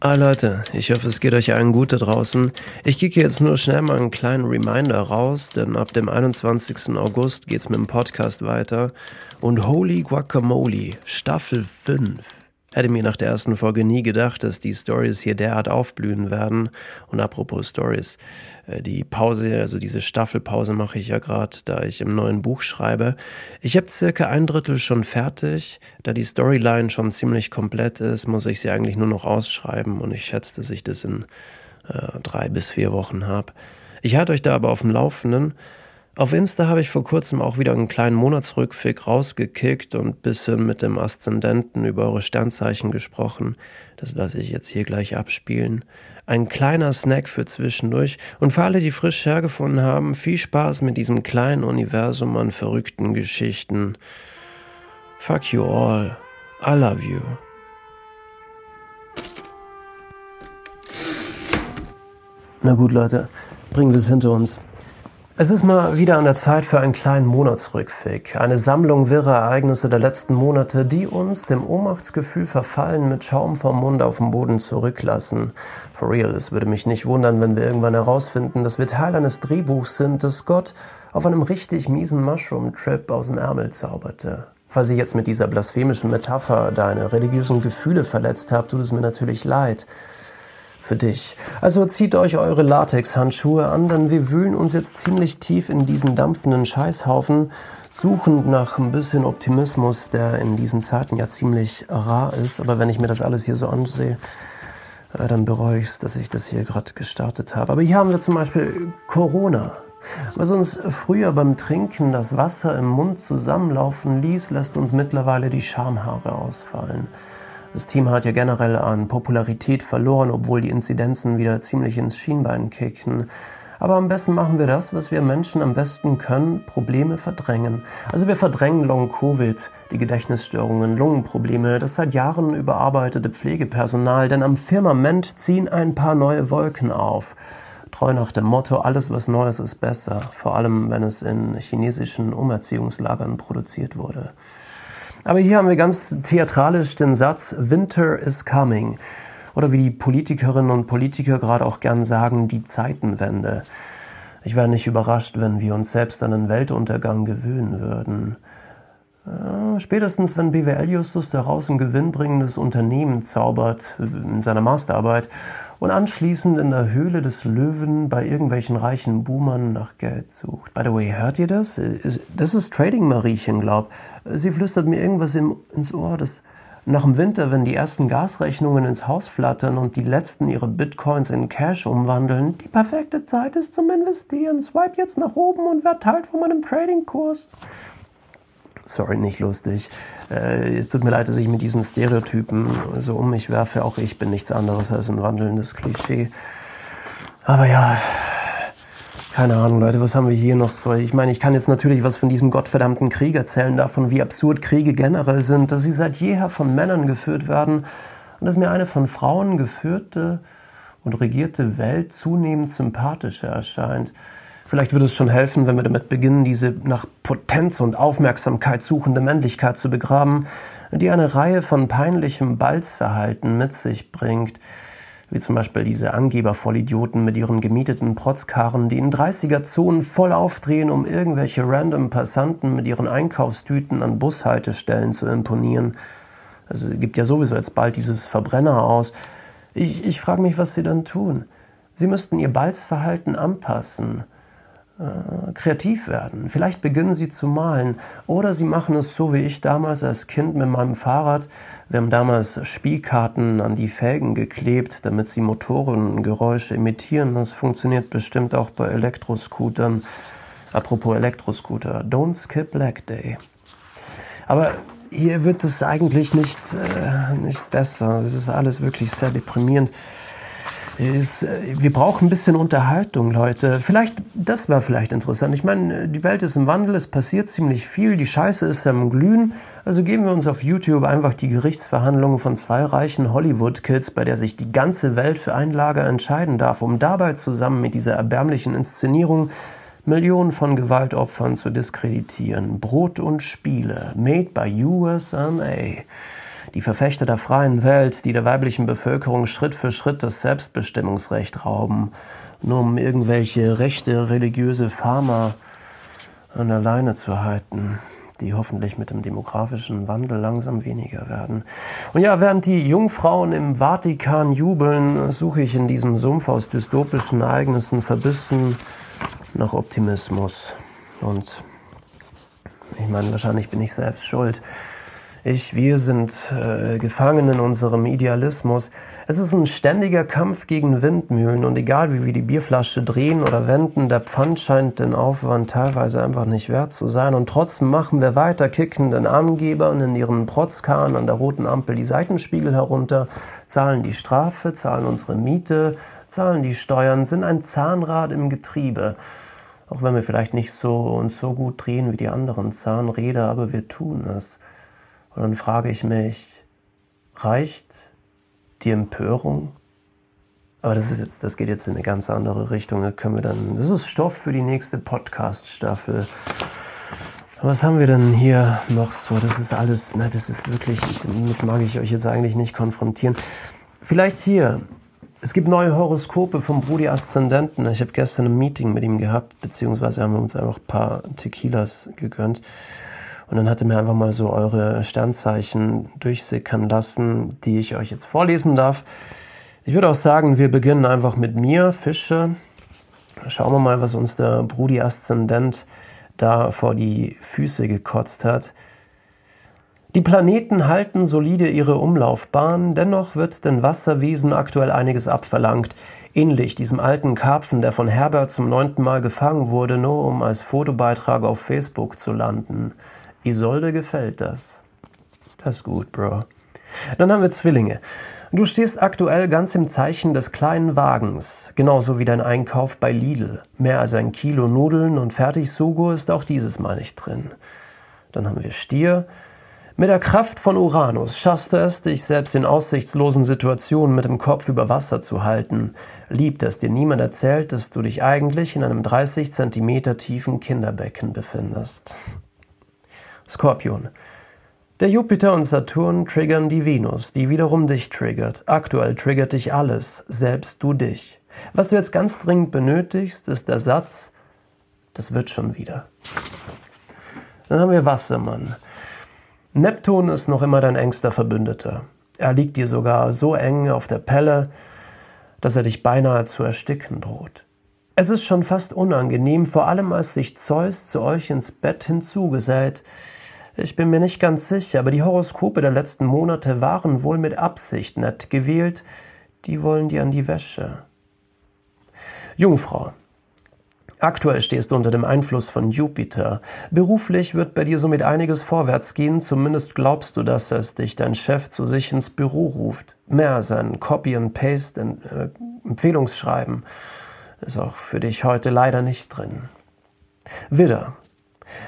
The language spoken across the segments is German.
Ah Leute, ich hoffe, es geht euch allen gut da draußen. Ich kicke jetzt nur schnell mal einen kleinen Reminder raus, denn ab dem 21. August geht's mit dem Podcast weiter. Und Holy Guacamole, Staffel 5. Hätte mir nach der ersten Folge nie gedacht, dass die Stories hier derart aufblühen werden. Und apropos Stories, äh, die Pause, also diese Staffelpause mache ich ja gerade, da ich im neuen Buch schreibe. Ich habe circa ein Drittel schon fertig. Da die Storyline schon ziemlich komplett ist, muss ich sie eigentlich nur noch ausschreiben und ich schätze, dass ich das in äh, drei bis vier Wochen habe. Ich halte euch da aber auf dem Laufenden. Auf Insta habe ich vor kurzem auch wieder einen kleinen Monatsrückfick rausgekickt und bisschen mit dem Aszendenten über eure Sternzeichen gesprochen. Das lasse ich jetzt hier gleich abspielen. Ein kleiner Snack für zwischendurch und für alle, die frisch hergefunden haben, viel Spaß mit diesem kleinen Universum an verrückten Geschichten. Fuck you all. I love you. Na gut, Leute, bringen wir es hinter uns. Es ist mal wieder an der Zeit für einen kleinen Monatsrückfick. Eine Sammlung wirrer Ereignisse der letzten Monate, die uns dem Ohnmachtsgefühl verfallen mit Schaum vom Mund auf dem Boden zurücklassen. For real, es würde mich nicht wundern, wenn wir irgendwann herausfinden, dass wir Teil eines Drehbuchs sind, das Gott auf einem richtig miesen Mushroom-Trip aus dem Ärmel zauberte. Falls ich jetzt mit dieser blasphemischen Metapher deine religiösen Gefühle verletzt habe, tut es mir natürlich leid für dich. Also zieht euch eure Latexhandschuhe an, denn wir wühlen uns jetzt ziemlich tief in diesen dampfenden Scheißhaufen, suchend nach ein bisschen Optimismus, der in diesen Zeiten ja ziemlich rar ist. Aber wenn ich mir das alles hier so ansehe, äh, dann bereue ich es, dass ich das hier gerade gestartet habe. Aber hier haben wir zum Beispiel Corona. Was uns früher beim Trinken das Wasser im Mund zusammenlaufen ließ, lässt uns mittlerweile die Schamhaare ausfallen. Das Team hat ja generell an Popularität verloren, obwohl die Inzidenzen wieder ziemlich ins Schienbein kickten. Aber am besten machen wir das, was wir Menschen am besten können, Probleme verdrängen. Also wir verdrängen Long-Covid, die Gedächtnisstörungen, Lungenprobleme, das seit Jahren überarbeitete Pflegepersonal, denn am Firmament ziehen ein paar neue Wolken auf. Treu nach dem Motto, alles was Neues ist besser, vor allem wenn es in chinesischen Umerziehungslagern produziert wurde. Aber hier haben wir ganz theatralisch den Satz Winter is coming. Oder wie die Politikerinnen und Politiker gerade auch gern sagen, die Zeitenwende. Ich wäre nicht überrascht, wenn wir uns selbst an den Weltuntergang gewöhnen würden. Äh, spätestens, wenn BWL Justus daraus ein gewinnbringendes Unternehmen zaubert in seiner Masterarbeit und anschließend in der Höhle des Löwen bei irgendwelchen reichen Boomern nach Geld sucht. By the way, hört ihr das? Das ist Trading Mariechen, glaub. Sie flüstert mir irgendwas ins Ohr, das nach dem Winter, wenn die ersten Gasrechnungen ins Haus flattern und die letzten ihre Bitcoins in Cash umwandeln, die perfekte Zeit ist zum Investieren. Swipe jetzt nach oben und werd Teil von meinem Trading-Kurs. Sorry, nicht lustig. Äh, es tut mir leid, dass ich mit diesen Stereotypen so um mich werfe. Auch ich bin nichts anderes als ein wandelndes Klischee. Aber ja, keine Ahnung, Leute, was haben wir hier noch so? Ich meine, ich kann jetzt natürlich was von diesem gottverdammten Krieg erzählen, davon, wie absurd Kriege generell sind, dass sie seit jeher von Männern geführt werden und dass mir eine von Frauen geführte und regierte Welt zunehmend sympathischer erscheint. Vielleicht würde es schon helfen, wenn wir damit beginnen, diese nach Potenz und Aufmerksamkeit suchende Männlichkeit zu begraben, die eine Reihe von peinlichem Balzverhalten mit sich bringt, wie zum Beispiel diese Angebervollidioten mit ihren gemieteten Protzkarren, die in 30er-Zonen voll aufdrehen, um irgendwelche random Passanten mit ihren Einkaufstüten an Bushaltestellen zu imponieren. Also es gibt ja sowieso jetzt bald dieses Verbrenner aus. Ich, ich frage mich, was sie dann tun. Sie müssten ihr Balzverhalten anpassen äh, kreativ werden. Vielleicht beginnen sie zu malen oder sie machen es so wie ich damals als Kind mit meinem Fahrrad. Wir haben damals Spielkarten an die Felgen geklebt, damit sie Motorengeräusche imitieren. Das funktioniert bestimmt auch bei Elektroscootern. Apropos Elektroscooter, don't skip leg day. Aber hier wird es eigentlich nicht, äh, nicht besser. Es ist alles wirklich sehr deprimierend. Ist, äh, wir brauchen ein bisschen Unterhaltung, Leute. Vielleicht, das wäre vielleicht interessant. Ich meine, die Welt ist im Wandel, es passiert ziemlich viel, die Scheiße ist am Glühen. Also geben wir uns auf YouTube einfach die Gerichtsverhandlungen von zwei reichen Hollywood-Kids, bei der sich die ganze Welt für ein Lager entscheiden darf, um dabei zusammen mit dieser erbärmlichen Inszenierung Millionen von Gewaltopfern zu diskreditieren. Brot und Spiele, made by USA. Die Verfechter der freien Welt, die der weiblichen Bevölkerung Schritt für Schritt das Selbstbestimmungsrecht rauben, nur um irgendwelche rechte religiöse Pharma an der Leine zu halten die hoffentlich mit dem demografischen Wandel langsam weniger werden. Und ja, während die Jungfrauen im Vatikan jubeln, suche ich in diesem Sumpf aus dystopischen Ereignissen verbissen nach Optimismus. Und ich meine, wahrscheinlich bin ich selbst schuld. Ich, wir sind äh, gefangen in unserem Idealismus. Es ist ein ständiger Kampf gegen Windmühlen und egal wie wir die Bierflasche drehen oder wenden, der Pfand scheint den Aufwand teilweise einfach nicht wert zu sein und trotzdem machen wir weiter, kicken den Angebern in ihren Protzkahn an der roten Ampel die Seitenspiegel herunter, zahlen die Strafe, zahlen unsere Miete, zahlen die Steuern, sind ein Zahnrad im Getriebe. Auch wenn wir vielleicht nicht so uns so gut drehen wie die anderen Zahnräder, aber wir tun es. Und dann frage ich mich, reicht die Empörung? Aber das ist jetzt, das geht jetzt in eine ganz andere Richtung. Da können wir dann, das ist Stoff für die nächste Podcast-Staffel. Was haben wir denn hier noch so? Das ist alles, na, das ist wirklich, damit mag ich euch jetzt eigentlich nicht konfrontieren. Vielleicht hier. Es gibt neue Horoskope vom Brudi Aszendenten. Ich habe gestern ein Meeting mit ihm gehabt, beziehungsweise haben wir uns einfach ein paar Tequilas gegönnt. Und dann hat er mir einfach mal so eure Sternzeichen durchsickern lassen, die ich euch jetzt vorlesen darf. Ich würde auch sagen, wir beginnen einfach mit mir, Fische. Schauen wir mal, was uns der Brudi Aszendent da vor die Füße gekotzt hat. Die Planeten halten solide ihre Umlaufbahn, dennoch wird den Wasserwesen aktuell einiges abverlangt. Ähnlich diesem alten Karpfen, der von Herbert zum neunten Mal gefangen wurde, nur um als Fotobeitrag auf Facebook zu landen. Isolde gefällt das. Das ist gut, Bro. Dann haben wir Zwillinge. Du stehst aktuell ganz im Zeichen des kleinen Wagens, genauso wie dein Einkauf bei Lidl. Mehr als ein Kilo Nudeln und Fertigsugo ist auch dieses Mal nicht drin. Dann haben wir Stier. Mit der Kraft von Uranus schaffst du es, dich selbst in aussichtslosen Situationen mit dem Kopf über Wasser zu halten. Lieb, dass dir niemand erzählt, dass du dich eigentlich in einem 30 Zentimeter tiefen Kinderbecken befindest. Skorpion. Der Jupiter und Saturn triggern die Venus, die wiederum dich triggert. Aktuell triggert dich alles, selbst du dich. Was du jetzt ganz dringend benötigst, ist der Satz, das wird schon wieder. Dann haben wir Wassermann. Neptun ist noch immer dein engster Verbündeter. Er liegt dir sogar so eng auf der Pelle, dass er dich beinahe zu ersticken droht. Es ist schon fast unangenehm, vor allem als sich Zeus zu euch ins Bett hinzugesellt, ich bin mir nicht ganz sicher, aber die Horoskope der letzten Monate waren wohl mit Absicht nett gewählt. Die wollen dir an die Wäsche. Jungfrau. Aktuell stehst du unter dem Einfluss von Jupiter. Beruflich wird bei dir somit einiges vorwärts gehen, zumindest glaubst du, dass es dich dein Chef zu sich ins Büro ruft. Mehr als ein Copy and Paste, ein äh, Empfehlungsschreiben ist auch für dich heute leider nicht drin. Widder.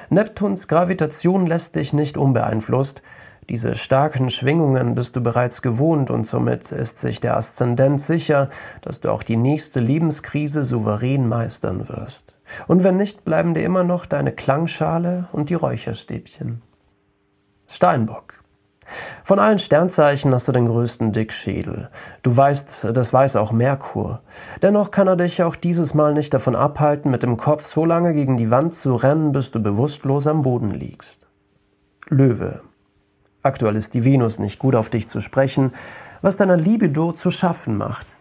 Neptuns Gravitation lässt dich nicht unbeeinflusst. Diese starken Schwingungen bist du bereits gewohnt und somit ist sich der Aszendent sicher, dass du auch die nächste Lebenskrise souverän meistern wirst. Und wenn nicht, bleiben dir immer noch deine Klangschale und die Räucherstäbchen. Steinbock. Von allen Sternzeichen hast du den größten Dickschädel. Du weißt, das weiß auch Merkur. Dennoch kann er dich auch dieses Mal nicht davon abhalten, mit dem Kopf so lange gegen die Wand zu rennen, bis du bewusstlos am Boden liegst. Löwe. Aktuell ist die Venus nicht gut auf dich zu sprechen, was deiner Libido zu schaffen macht.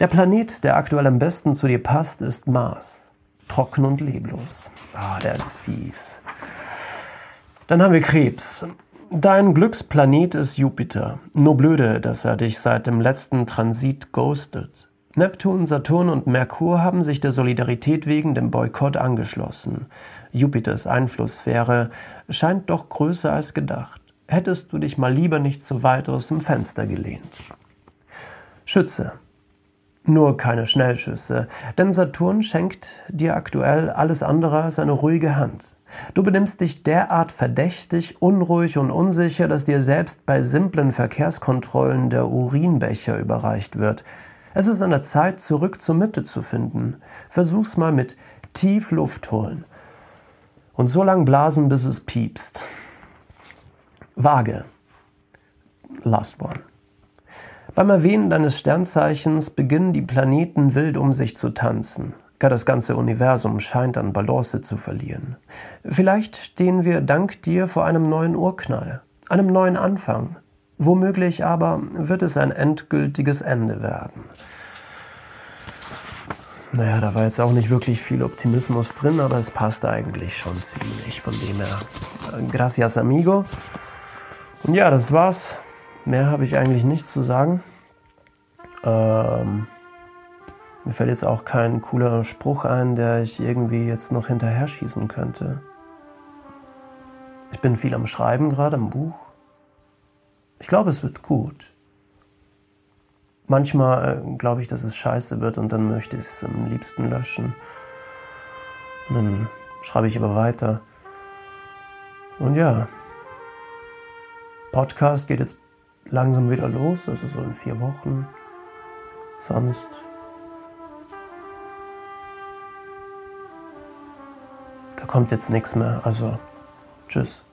Der Planet, der aktuell am besten zu dir passt, ist Mars. Trocken und leblos. Ah, der ist fies. Dann haben wir Krebs. Dein Glücksplanet ist Jupiter. Nur blöde, dass er dich seit dem letzten Transit ghostet. Neptun, Saturn und Merkur haben sich der Solidarität wegen dem Boykott angeschlossen. Jupiters Einflusssphäre scheint doch größer als gedacht. Hättest du dich mal lieber nicht so weit aus dem Fenster gelehnt. Schütze. Nur keine Schnellschüsse, denn Saturn schenkt dir aktuell alles andere als eine ruhige Hand. Du benimmst dich derart verdächtig, unruhig und unsicher, dass dir selbst bei simplen Verkehrskontrollen der Urinbecher überreicht wird. Es ist an der Zeit, zurück zur Mitte zu finden. Versuch's mal mit tief Luft holen. Und so lang blasen, bis es piepst. Waage. Last One. Beim Erwähnen deines Sternzeichens beginnen die Planeten wild um sich zu tanzen. Gar das ganze Universum scheint an Balance zu verlieren. Vielleicht stehen wir dank dir vor einem neuen Urknall, einem neuen Anfang. Womöglich aber wird es ein endgültiges Ende werden. Naja, da war jetzt auch nicht wirklich viel Optimismus drin, aber es passt eigentlich schon ziemlich. Von dem her, gracias amigo. Und ja, das war's. Mehr habe ich eigentlich nicht zu sagen. Ähm, mir fällt jetzt auch kein cooler Spruch ein, der ich irgendwie jetzt noch hinterher schießen könnte. Ich bin viel am Schreiben gerade am Buch. Ich glaube, es wird gut. Manchmal äh, glaube ich, dass es scheiße wird und dann möchte ich es am liebsten löschen. Dann schreibe ich aber weiter. Und ja, Podcast geht jetzt langsam wieder los, also so in vier Wochen. Sonst kommt jetzt nichts mehr. Also tschüss.